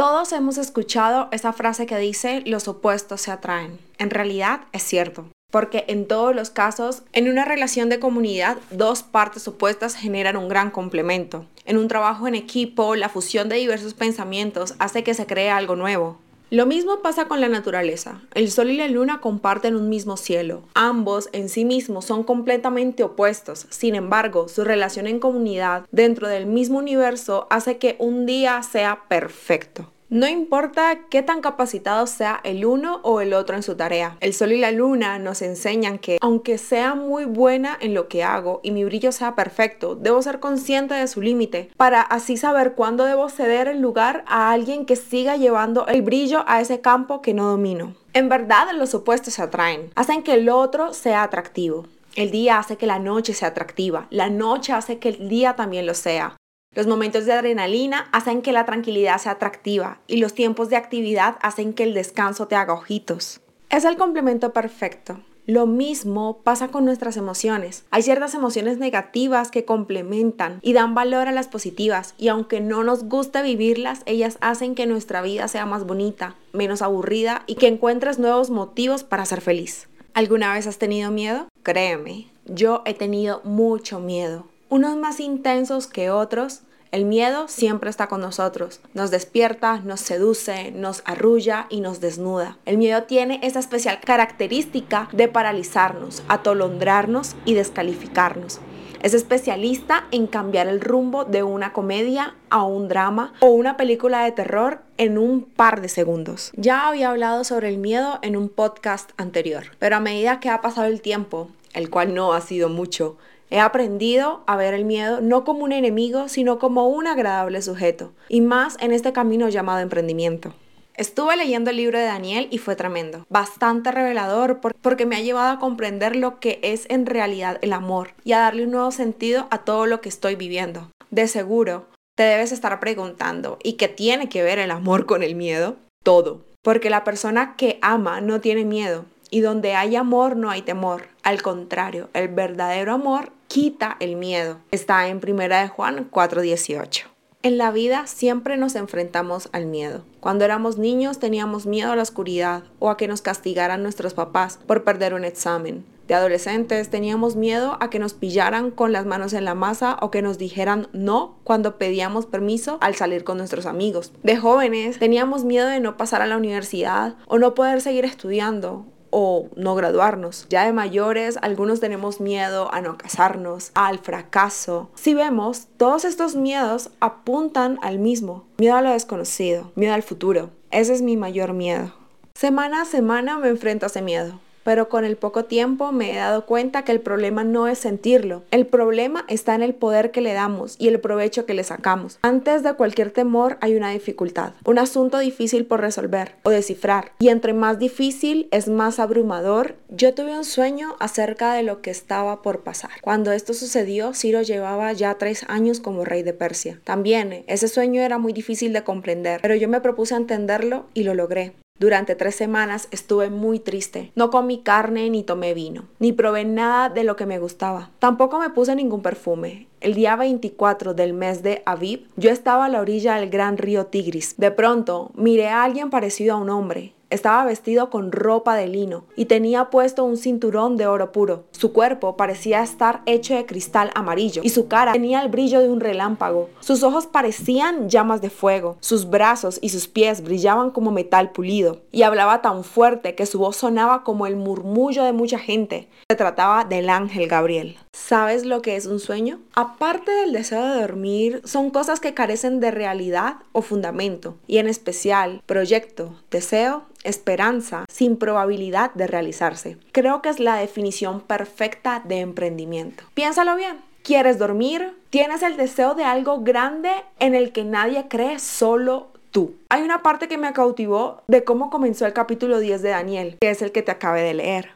Todos hemos escuchado esa frase que dice los opuestos se atraen. En realidad es cierto. Porque en todos los casos, en una relación de comunidad, dos partes opuestas generan un gran complemento. En un trabajo en equipo, la fusión de diversos pensamientos hace que se cree algo nuevo. Lo mismo pasa con la naturaleza. El sol y la luna comparten un mismo cielo. Ambos en sí mismos son completamente opuestos. Sin embargo, su relación en comunidad dentro del mismo universo hace que un día sea perfecto. No importa qué tan capacitado sea el uno o el otro en su tarea. El sol y la luna nos enseñan que, aunque sea muy buena en lo que hago y mi brillo sea perfecto, debo ser consciente de su límite para así saber cuándo debo ceder el lugar a alguien que siga llevando el brillo a ese campo que no domino. En verdad, los opuestos se atraen, hacen que el otro sea atractivo. El día hace que la noche sea atractiva, la noche hace que el día también lo sea. Los momentos de adrenalina hacen que la tranquilidad sea atractiva y los tiempos de actividad hacen que el descanso te haga ojitos. Es el complemento perfecto. Lo mismo pasa con nuestras emociones. Hay ciertas emociones negativas que complementan y dan valor a las positivas y aunque no nos guste vivirlas, ellas hacen que nuestra vida sea más bonita, menos aburrida y que encuentres nuevos motivos para ser feliz. ¿Alguna vez has tenido miedo? Créeme, yo he tenido mucho miedo unos más intensos que otros, el miedo siempre está con nosotros. Nos despierta, nos seduce, nos arrulla y nos desnuda. El miedo tiene esa especial característica de paralizarnos, atolondrarnos y descalificarnos. Es especialista en cambiar el rumbo de una comedia a un drama o una película de terror en un par de segundos. Ya había hablado sobre el miedo en un podcast anterior, pero a medida que ha pasado el tiempo, el cual no ha sido mucho, He aprendido a ver el miedo no como un enemigo, sino como un agradable sujeto, y más en este camino llamado emprendimiento. Estuve leyendo el libro de Daniel y fue tremendo, bastante revelador porque me ha llevado a comprender lo que es en realidad el amor y a darle un nuevo sentido a todo lo que estoy viviendo. De seguro, te debes estar preguntando, ¿y qué tiene que ver el amor con el miedo? Todo, porque la persona que ama no tiene miedo, y donde hay amor no hay temor. Al contrario, el verdadero amor quita el miedo. Está en Primera de Juan 4:18. En la vida siempre nos enfrentamos al miedo. Cuando éramos niños teníamos miedo a la oscuridad o a que nos castigaran nuestros papás por perder un examen. De adolescentes teníamos miedo a que nos pillaran con las manos en la masa o que nos dijeran no cuando pedíamos permiso al salir con nuestros amigos. De jóvenes teníamos miedo de no pasar a la universidad o no poder seguir estudiando o no graduarnos. Ya de mayores, algunos tenemos miedo a no casarnos, al fracaso. Si vemos, todos estos miedos apuntan al mismo. Miedo a lo desconocido, miedo al futuro. Ese es mi mayor miedo. Semana a semana me enfrento a ese miedo pero con el poco tiempo me he dado cuenta que el problema no es sentirlo, el problema está en el poder que le damos y el provecho que le sacamos. Antes de cualquier temor hay una dificultad, un asunto difícil por resolver o descifrar, y entre más difícil es más abrumador. Yo tuve un sueño acerca de lo que estaba por pasar. Cuando esto sucedió, Ciro llevaba ya tres años como rey de Persia. También ese sueño era muy difícil de comprender, pero yo me propuse entenderlo y lo logré. Durante tres semanas estuve muy triste. No comí carne ni tomé vino, ni probé nada de lo que me gustaba. Tampoco me puse ningún perfume. El día 24 del mes de Aviv, yo estaba a la orilla del gran río Tigris. De pronto, miré a alguien parecido a un hombre. Estaba vestido con ropa de lino y tenía puesto un cinturón de oro puro. Su cuerpo parecía estar hecho de cristal amarillo y su cara tenía el brillo de un relámpago. Sus ojos parecían llamas de fuego. Sus brazos y sus pies brillaban como metal pulido y hablaba tan fuerte que su voz sonaba como el murmullo de mucha gente. Se trataba del ángel Gabriel. ¿Sabes lo que es un sueño? Aparte del deseo de dormir, son cosas que carecen de realidad o fundamento, y en especial proyecto, deseo, esperanza, sin probabilidad de realizarse. Creo que es la definición perfecta de emprendimiento. Piénsalo bien. ¿Quieres dormir? ¿Tienes el deseo de algo grande en el que nadie cree, solo tú? Hay una parte que me cautivó de cómo comenzó el capítulo 10 de Daniel, que es el que te acabé de leer.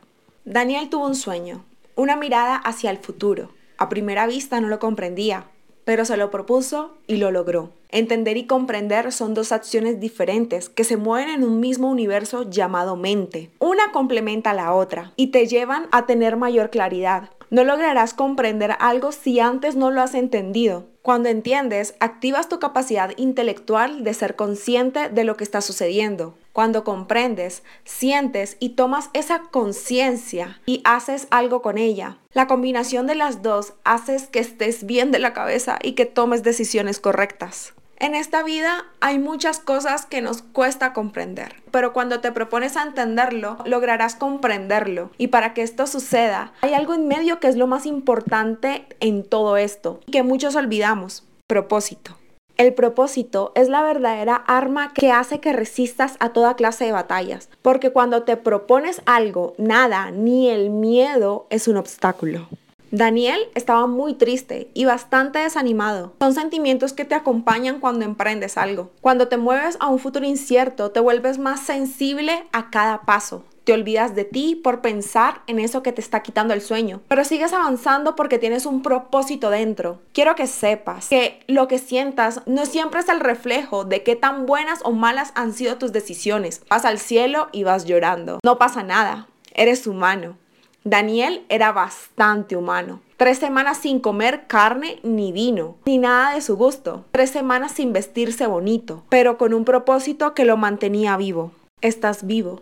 Daniel tuvo un sueño, una mirada hacia el futuro. A primera vista no lo comprendía, pero se lo propuso y lo logró. Entender y comprender son dos acciones diferentes que se mueven en un mismo universo llamado mente. Una complementa a la otra y te llevan a tener mayor claridad. No lograrás comprender algo si antes no lo has entendido. Cuando entiendes, activas tu capacidad intelectual de ser consciente de lo que está sucediendo. Cuando comprendes, sientes y tomas esa conciencia y haces algo con ella. La combinación de las dos haces que estés bien de la cabeza y que tomes decisiones correctas. En esta vida hay muchas cosas que nos cuesta comprender, pero cuando te propones a entenderlo, lograrás comprenderlo. Y para que esto suceda, hay algo en medio que es lo más importante en todo esto, y que muchos olvidamos, propósito. El propósito es la verdadera arma que hace que resistas a toda clase de batallas, porque cuando te propones algo, nada, ni el miedo es un obstáculo. Daniel estaba muy triste y bastante desanimado. Son sentimientos que te acompañan cuando emprendes algo. Cuando te mueves a un futuro incierto, te vuelves más sensible a cada paso. Te olvidas de ti por pensar en eso que te está quitando el sueño, pero sigues avanzando porque tienes un propósito dentro. Quiero que sepas que lo que sientas no siempre es el reflejo de qué tan buenas o malas han sido tus decisiones. Vas al cielo y vas llorando. No pasa nada. Eres humano. Daniel era bastante humano. Tres semanas sin comer carne ni vino, ni nada de su gusto. Tres semanas sin vestirse bonito, pero con un propósito que lo mantenía vivo. Estás vivo.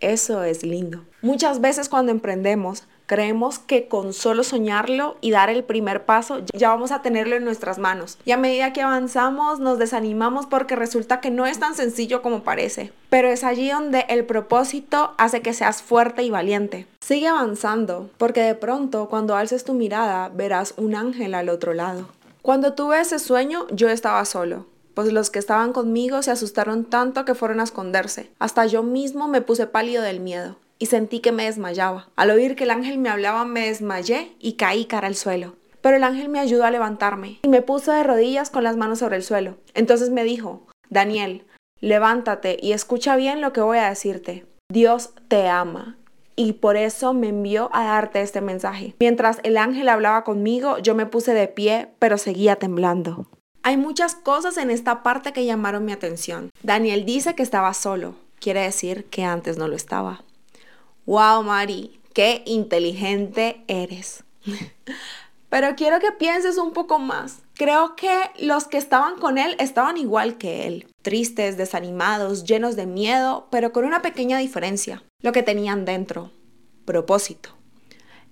Eso es lindo. Muchas veces cuando emprendemos Creemos que con solo soñarlo y dar el primer paso ya vamos a tenerlo en nuestras manos. Y a medida que avanzamos nos desanimamos porque resulta que no es tan sencillo como parece. Pero es allí donde el propósito hace que seas fuerte y valiente. Sigue avanzando porque de pronto cuando alces tu mirada verás un ángel al otro lado. Cuando tuve ese sueño yo estaba solo pues los que estaban conmigo se asustaron tanto que fueron a esconderse. Hasta yo mismo me puse pálido del miedo y sentí que me desmayaba. Al oír que el ángel me hablaba me desmayé y caí cara al suelo. Pero el ángel me ayudó a levantarme y me puso de rodillas con las manos sobre el suelo. Entonces me dijo, Daniel, levántate y escucha bien lo que voy a decirte. Dios te ama y por eso me envió a darte este mensaje. Mientras el ángel hablaba conmigo, yo me puse de pie, pero seguía temblando. Hay muchas cosas en esta parte que llamaron mi atención. Daniel dice que estaba solo. Quiere decir que antes no lo estaba. Wow, Mari, qué inteligente eres. Pero quiero que pienses un poco más. Creo que los que estaban con él estaban igual que él, tristes, desanimados, llenos de miedo, pero con una pequeña diferencia, lo que tenían dentro, propósito.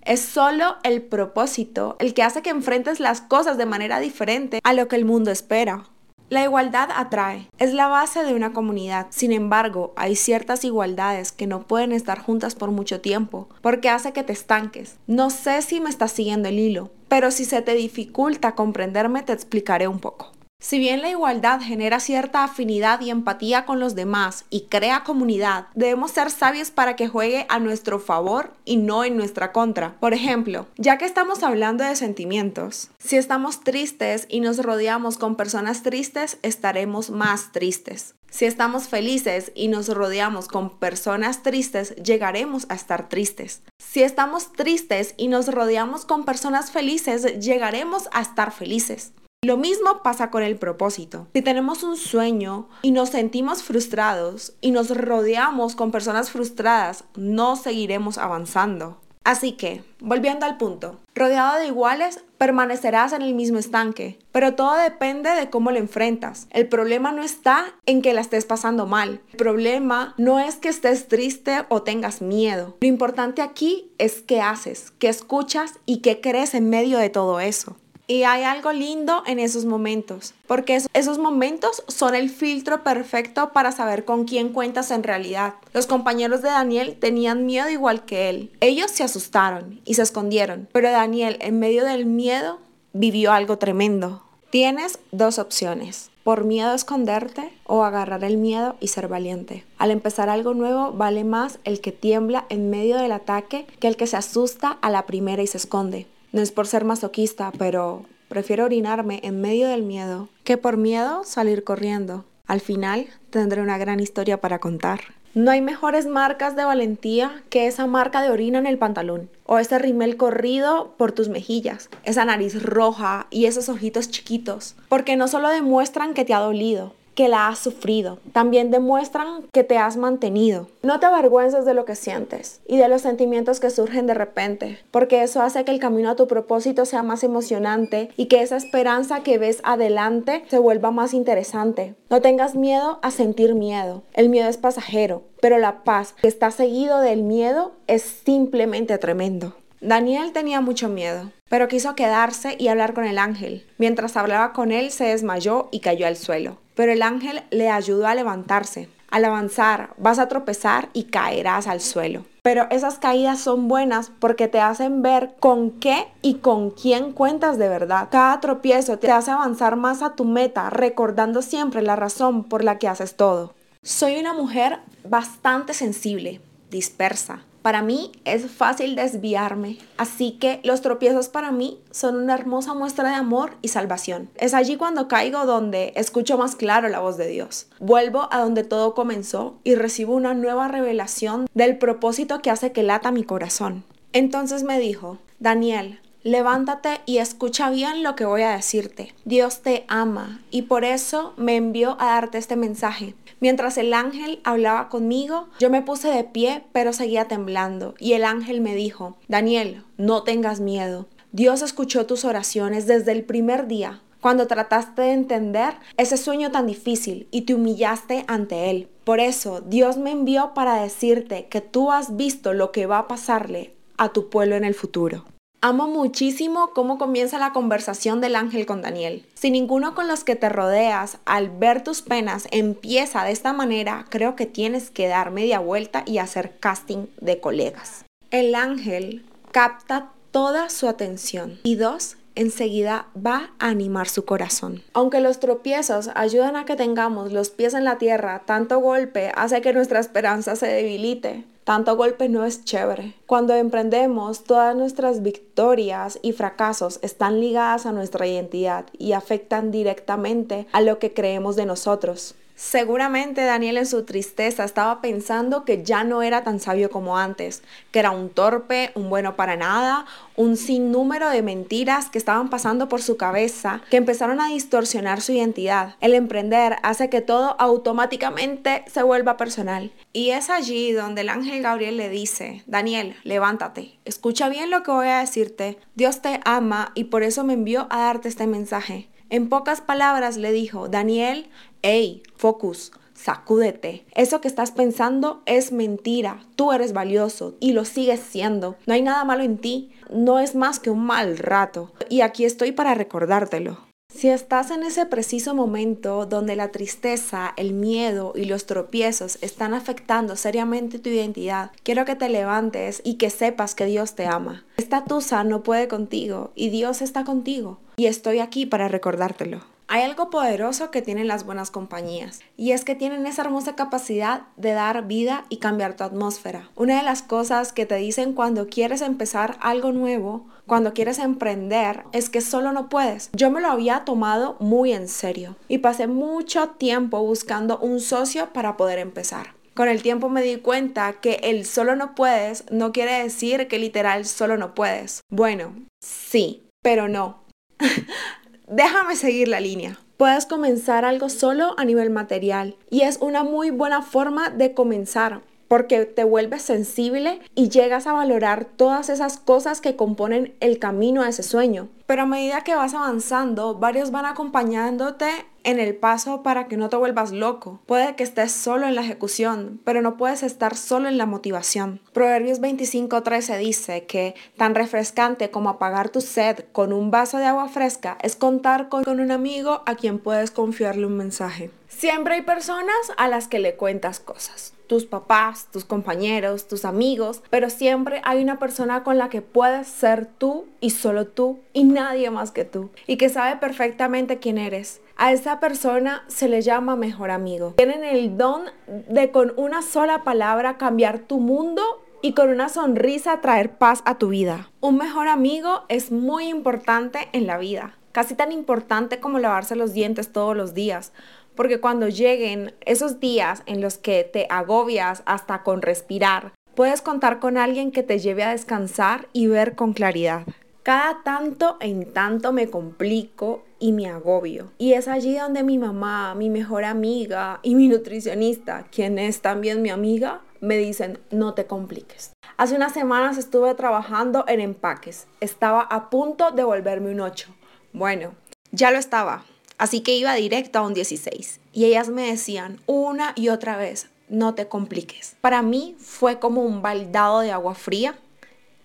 Es solo el propósito el que hace que enfrentes las cosas de manera diferente a lo que el mundo espera. La igualdad atrae, es la base de una comunidad. Sin embargo, hay ciertas igualdades que no pueden estar juntas por mucho tiempo, porque hace que te estanques. No sé si me estás siguiendo el hilo, pero si se te dificulta comprenderme, te explicaré un poco. Si bien la igualdad genera cierta afinidad y empatía con los demás y crea comunidad, debemos ser sabios para que juegue a nuestro favor y no en nuestra contra. Por ejemplo, ya que estamos hablando de sentimientos, si estamos tristes y nos rodeamos con personas tristes, estaremos más tristes. Si estamos felices y nos rodeamos con personas tristes, llegaremos a estar tristes. Si estamos tristes y nos rodeamos con personas felices, llegaremos a estar felices. Lo mismo pasa con el propósito. Si tenemos un sueño y nos sentimos frustrados y nos rodeamos con personas frustradas, no seguiremos avanzando. Así que, volviendo al punto, rodeado de iguales, permanecerás en el mismo estanque, pero todo depende de cómo lo enfrentas. El problema no está en que la estés pasando mal, el problema no es que estés triste o tengas miedo. Lo importante aquí es qué haces, qué escuchas y qué crees en medio de todo eso. Y hay algo lindo en esos momentos, porque esos momentos son el filtro perfecto para saber con quién cuentas en realidad. Los compañeros de Daniel tenían miedo igual que él. Ellos se asustaron y se escondieron, pero Daniel en medio del miedo vivió algo tremendo. Tienes dos opciones, por miedo a esconderte o agarrar el miedo y ser valiente. Al empezar algo nuevo vale más el que tiembla en medio del ataque que el que se asusta a la primera y se esconde. No es por ser masoquista, pero prefiero orinarme en medio del miedo que por miedo salir corriendo. Al final tendré una gran historia para contar. No hay mejores marcas de valentía que esa marca de orina en el pantalón o ese rimel corrido por tus mejillas, esa nariz roja y esos ojitos chiquitos, porque no solo demuestran que te ha dolido, que la has sufrido. También demuestran que te has mantenido. No te avergüences de lo que sientes y de los sentimientos que surgen de repente, porque eso hace que el camino a tu propósito sea más emocionante y que esa esperanza que ves adelante se vuelva más interesante. No tengas miedo a sentir miedo. El miedo es pasajero, pero la paz que está seguido del miedo es simplemente tremendo. Daniel tenía mucho miedo, pero quiso quedarse y hablar con el ángel. Mientras hablaba con él se desmayó y cayó al suelo. Pero el ángel le ayudó a levantarse. Al avanzar vas a tropezar y caerás al suelo. Pero esas caídas son buenas porque te hacen ver con qué y con quién cuentas de verdad. Cada tropiezo te hace avanzar más a tu meta, recordando siempre la razón por la que haces todo. Soy una mujer bastante sensible, dispersa, para mí es fácil desviarme, así que los tropiezos para mí son una hermosa muestra de amor y salvación. Es allí cuando caigo donde escucho más claro la voz de Dios. Vuelvo a donde todo comenzó y recibo una nueva revelación del propósito que hace que lata mi corazón. Entonces me dijo, Daniel, Levántate y escucha bien lo que voy a decirte. Dios te ama y por eso me envió a darte este mensaje. Mientras el ángel hablaba conmigo, yo me puse de pie, pero seguía temblando. Y el ángel me dijo, Daniel, no tengas miedo. Dios escuchó tus oraciones desde el primer día, cuando trataste de entender ese sueño tan difícil y te humillaste ante él. Por eso Dios me envió para decirte que tú has visto lo que va a pasarle a tu pueblo en el futuro. Amo muchísimo cómo comienza la conversación del ángel con Daniel. Si ninguno con los que te rodeas al ver tus penas empieza de esta manera, creo que tienes que dar media vuelta y hacer casting de colegas. El ángel capta toda su atención. Y dos, enseguida va a animar su corazón. Aunque los tropiezos ayudan a que tengamos los pies en la tierra, tanto golpe hace que nuestra esperanza se debilite. Tanto golpe no es chévere. Cuando emprendemos, todas nuestras victorias y fracasos están ligadas a nuestra identidad y afectan directamente a lo que creemos de nosotros. Seguramente Daniel en su tristeza estaba pensando que ya no era tan sabio como antes, que era un torpe, un bueno para nada, un sinnúmero de mentiras que estaban pasando por su cabeza, que empezaron a distorsionar su identidad. El emprender hace que todo automáticamente se vuelva personal. Y es allí donde el ángel Gabriel le dice, Daniel, levántate, escucha bien lo que voy a decirte, Dios te ama y por eso me envió a darte este mensaje. En pocas palabras le dijo, Daniel, hey, focus, sacúdete. Eso que estás pensando es mentira. Tú eres valioso y lo sigues siendo. No hay nada malo en ti. No es más que un mal rato. Y aquí estoy para recordártelo. Si estás en ese preciso momento donde la tristeza, el miedo y los tropiezos están afectando seriamente tu identidad, quiero que te levantes y que sepas que Dios te ama. Esta tusa no puede contigo y Dios está contigo. Y estoy aquí para recordártelo. Hay algo poderoso que tienen las buenas compañías y es que tienen esa hermosa capacidad de dar vida y cambiar tu atmósfera. Una de las cosas que te dicen cuando quieres empezar algo nuevo, cuando quieres emprender, es que solo no puedes. Yo me lo había tomado muy en serio y pasé mucho tiempo buscando un socio para poder empezar. Con el tiempo me di cuenta que el solo no puedes no quiere decir que literal solo no puedes. Bueno, sí, pero no. Déjame seguir la línea. Puedes comenzar algo solo a nivel material y es una muy buena forma de comenzar porque te vuelves sensible y llegas a valorar todas esas cosas que componen el camino a ese sueño. Pero a medida que vas avanzando, varios van acompañándote en el paso para que no te vuelvas loco. Puede que estés solo en la ejecución, pero no puedes estar solo en la motivación. Proverbios 25:13 dice que tan refrescante como apagar tu sed con un vaso de agua fresca es contar con, un amigo a quien puedes confiarle un mensaje. Siempre hay personas a las que le cuentas cosas tus papás, tus compañeros, tus amigos, pero siempre hay una persona con la que puedes ser tú y solo tú y nadie más que tú y que sabe perfectamente quién eres. A esa persona se le llama mejor amigo. Tienen el don de con una sola palabra cambiar tu mundo y con una sonrisa traer paz a tu vida. Un mejor amigo es muy importante en la vida, casi tan importante como lavarse los dientes todos los días porque cuando lleguen esos días en los que te agobias hasta con respirar, puedes contar con alguien que te lleve a descansar y ver con claridad. Cada tanto en tanto me complico y mi agobio. Y es allí donde mi mamá, mi mejor amiga y mi nutricionista, quien es también mi amiga, me dicen, no te compliques. Hace unas semanas estuve trabajando en empaques. Estaba a punto de volverme un 8. Bueno, ya lo estaba. Así que iba directo a un 16. Y ellas me decían una y otra vez, no te compliques. Para mí fue como un baldado de agua fría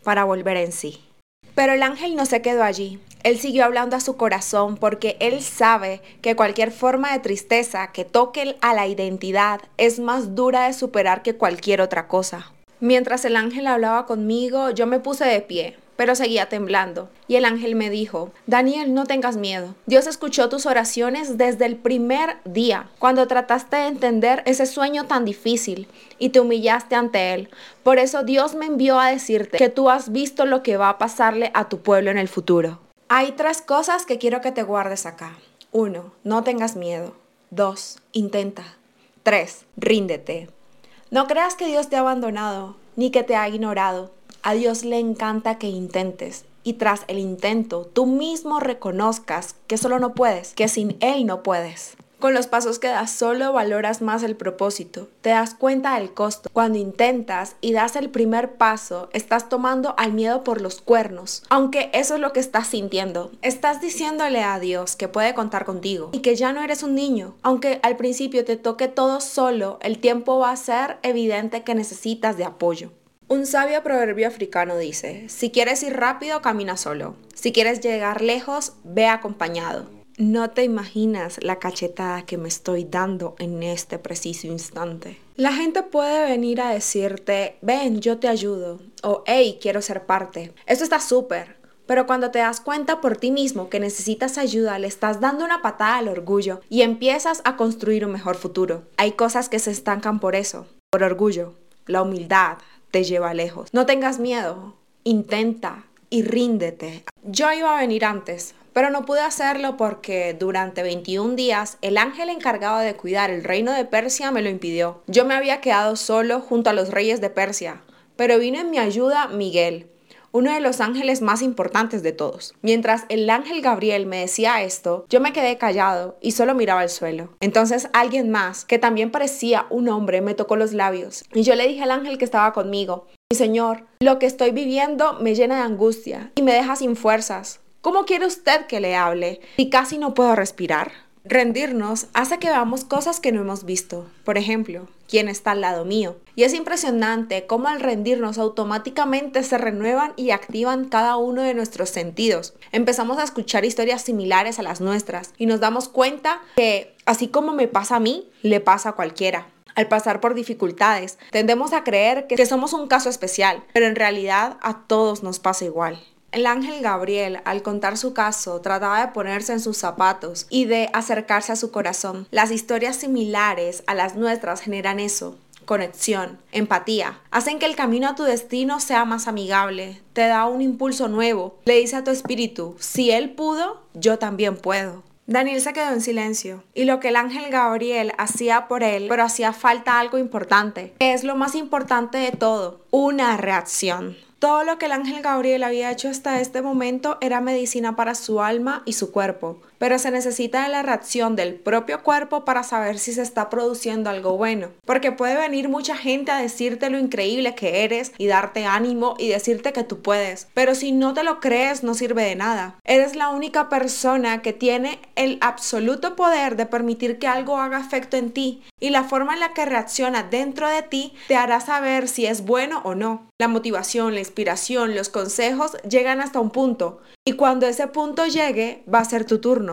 para volver en sí. Pero el ángel no se quedó allí. Él siguió hablando a su corazón porque él sabe que cualquier forma de tristeza que toque a la identidad es más dura de superar que cualquier otra cosa. Mientras el ángel hablaba conmigo, yo me puse de pie, pero seguía temblando. Y el ángel me dijo, Daniel, no tengas miedo. Dios escuchó tus oraciones desde el primer día, cuando trataste de entender ese sueño tan difícil y te humillaste ante él. Por eso Dios me envió a decirte que tú has visto lo que va a pasarle a tu pueblo en el futuro. Hay tres cosas que quiero que te guardes acá. Uno, no tengas miedo. Dos, intenta. Tres, ríndete. No creas que Dios te ha abandonado, ni que te ha ignorado. A Dios le encanta que intentes y tras el intento tú mismo reconozcas que solo no puedes, que sin Él no puedes. Con los pasos que das solo valoras más el propósito, te das cuenta del costo. Cuando intentas y das el primer paso, estás tomando al miedo por los cuernos, aunque eso es lo que estás sintiendo. Estás diciéndole a Dios que puede contar contigo y que ya no eres un niño. Aunque al principio te toque todo solo, el tiempo va a ser evidente que necesitas de apoyo. Un sabio proverbio africano dice, si quieres ir rápido, camina solo. Si quieres llegar lejos, ve acompañado. No te imaginas la cachetada que me estoy dando en este preciso instante. La gente puede venir a decirte, ven, yo te ayudo, o hey, quiero ser parte. Esto está súper, pero cuando te das cuenta por ti mismo que necesitas ayuda, le estás dando una patada al orgullo y empiezas a construir un mejor futuro. Hay cosas que se estancan por eso, por orgullo. La humildad te lleva lejos. No tengas miedo, intenta y ríndete. Yo iba a venir antes, pero no pude hacerlo porque durante 21 días el ángel encargado de cuidar el reino de Persia me lo impidió. Yo me había quedado solo junto a los reyes de Persia, pero vino en mi ayuda Miguel, uno de los ángeles más importantes de todos. Mientras el ángel Gabriel me decía esto, yo me quedé callado y solo miraba al suelo. Entonces alguien más, que también parecía un hombre, me tocó los labios y yo le dije al ángel que estaba conmigo, mi Señor, lo que estoy viviendo me llena de angustia y me deja sin fuerzas. ¿Cómo quiere usted que le hable si casi no puedo respirar? Rendirnos hace que veamos cosas que no hemos visto. Por ejemplo, quién está al lado mío. Y es impresionante cómo al rendirnos automáticamente se renuevan y activan cada uno de nuestros sentidos. Empezamos a escuchar historias similares a las nuestras y nos damos cuenta que así como me pasa a mí, le pasa a cualquiera. Al pasar por dificultades, tendemos a creer que somos un caso especial, pero en realidad a todos nos pasa igual. El ángel Gabriel, al contar su caso, trataba de ponerse en sus zapatos y de acercarse a su corazón. Las historias similares a las nuestras generan eso, conexión, empatía, hacen que el camino a tu destino sea más amigable, te da un impulso nuevo, le dice a tu espíritu, si él pudo, yo también puedo. Daniel se quedó en silencio y lo que el ángel Gabriel hacía por él, pero hacía falta algo importante, que es lo más importante de todo, una reacción. Todo lo que el ángel Gabriel había hecho hasta este momento era medicina para su alma y su cuerpo, pero se necesita de la reacción del propio cuerpo para saber si se está produciendo algo bueno, porque puede venir mucha gente a decirte lo increíble que eres y darte ánimo y decirte que tú puedes, pero si no te lo crees no sirve de nada. Eres la única persona que tiene el absoluto poder de permitir que algo haga efecto en ti y la forma en la que reacciona dentro de ti te hará saber si es bueno o no. La motivación, la inspiración, los consejos llegan hasta un punto y cuando ese punto llegue va a ser tu turno.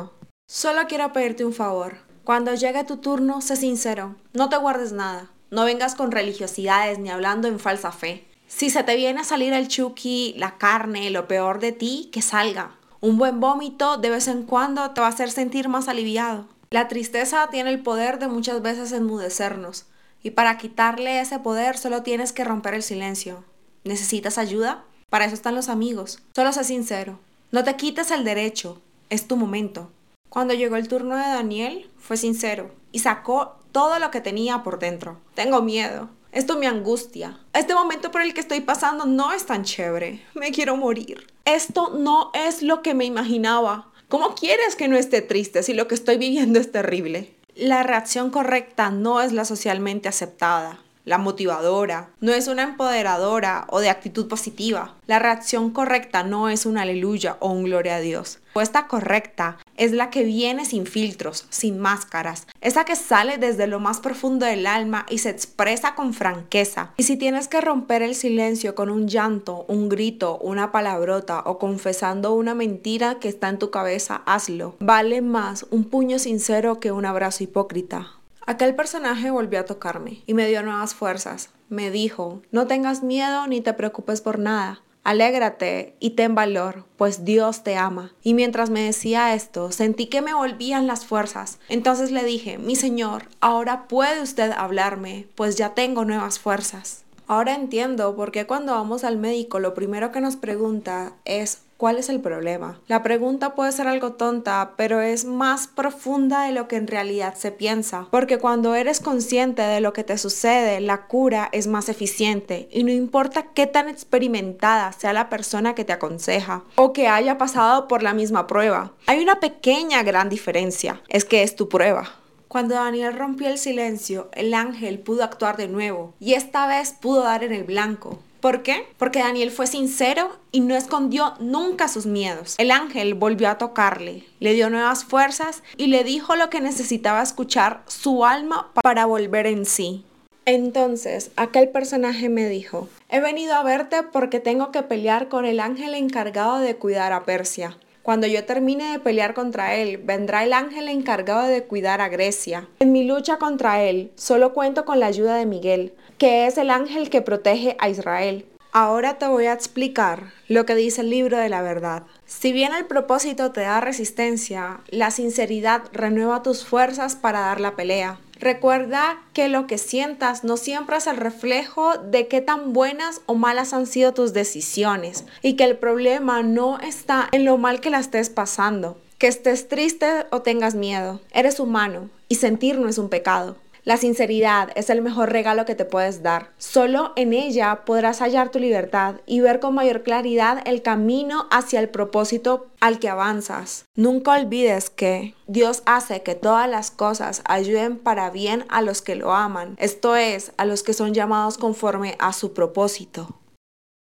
Solo quiero pedirte un favor. Cuando llegue tu turno, sé sincero, no te guardes nada, no vengas con religiosidades ni hablando en falsa fe. Si se te viene a salir el chuki, la carne, lo peor de ti, que salga. Un buen vómito de vez en cuando te va a hacer sentir más aliviado. La tristeza tiene el poder de muchas veces enmudecernos, y para quitarle ese poder solo tienes que romper el silencio. ¿Necesitas ayuda? Para eso están los amigos. Solo sé sincero. No te quites el derecho. Es tu momento. Cuando llegó el turno de Daniel, fue sincero y sacó todo lo que tenía por dentro. Tengo miedo. Esto me angustia. Este momento por el que estoy pasando no es tan chévere. Me quiero morir. Esto no es lo que me imaginaba. ¿Cómo quieres que no esté triste si lo que estoy viviendo es terrible? La reacción correcta no es la socialmente aceptada la motivadora, no es una empoderadora o de actitud positiva. La reacción correcta no es un aleluya o un gloria a Dios. La respuesta correcta es la que viene sin filtros, sin máscaras, esa que sale desde lo más profundo del alma y se expresa con franqueza. Y si tienes que romper el silencio con un llanto, un grito, una palabrota o confesando una mentira que está en tu cabeza, hazlo. Vale más un puño sincero que un abrazo hipócrita. Aquel personaje volvió a tocarme y me dio nuevas fuerzas. Me dijo, no tengas miedo ni te preocupes por nada. Alégrate y ten valor, pues Dios te ama. Y mientras me decía esto, sentí que me volvían las fuerzas. Entonces le dije, mi Señor, ahora puede usted hablarme, pues ya tengo nuevas fuerzas. Ahora entiendo por qué cuando vamos al médico lo primero que nos pregunta es ¿Cuál es el problema? La pregunta puede ser algo tonta, pero es más profunda de lo que en realidad se piensa, porque cuando eres consciente de lo que te sucede, la cura es más eficiente y no importa qué tan experimentada sea la persona que te aconseja o que haya pasado por la misma prueba. Hay una pequeña gran diferencia, es que es tu prueba. Cuando Daniel rompió el silencio, el ángel pudo actuar de nuevo y esta vez pudo dar en el blanco. ¿Por qué? Porque Daniel fue sincero y no escondió nunca sus miedos. El ángel volvió a tocarle, le dio nuevas fuerzas y le dijo lo que necesitaba escuchar su alma para volver en sí. Entonces aquel personaje me dijo, he venido a verte porque tengo que pelear con el ángel encargado de cuidar a Persia. Cuando yo termine de pelear contra él, vendrá el ángel encargado de cuidar a Grecia. En mi lucha contra él, solo cuento con la ayuda de Miguel, que es el ángel que protege a Israel. Ahora te voy a explicar lo que dice el libro de la verdad. Si bien el propósito te da resistencia, la sinceridad renueva tus fuerzas para dar la pelea. Recuerda que lo que sientas no siempre es el reflejo de qué tan buenas o malas han sido tus decisiones y que el problema no está en lo mal que la estés pasando. Que estés triste o tengas miedo. Eres humano y sentir no es un pecado. La sinceridad es el mejor regalo que te puedes dar. Solo en ella podrás hallar tu libertad y ver con mayor claridad el camino hacia el propósito al que avanzas. Nunca olvides que Dios hace que todas las cosas ayuden para bien a los que lo aman, esto es, a los que son llamados conforme a su propósito.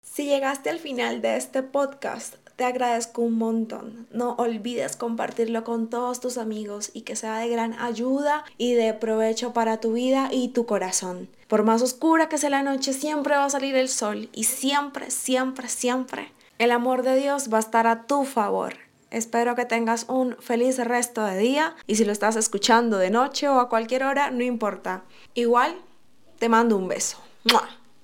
Si llegaste al final de este podcast, te agradezco un montón. No olvides compartirlo con todos tus amigos y que sea de gran ayuda y de provecho para tu vida y tu corazón. Por más oscura que sea la noche, siempre va a salir el sol y siempre, siempre, siempre el amor de Dios va a estar a tu favor. Espero que tengas un feliz resto de día y si lo estás escuchando de noche o a cualquier hora, no importa. Igual, te mando un beso.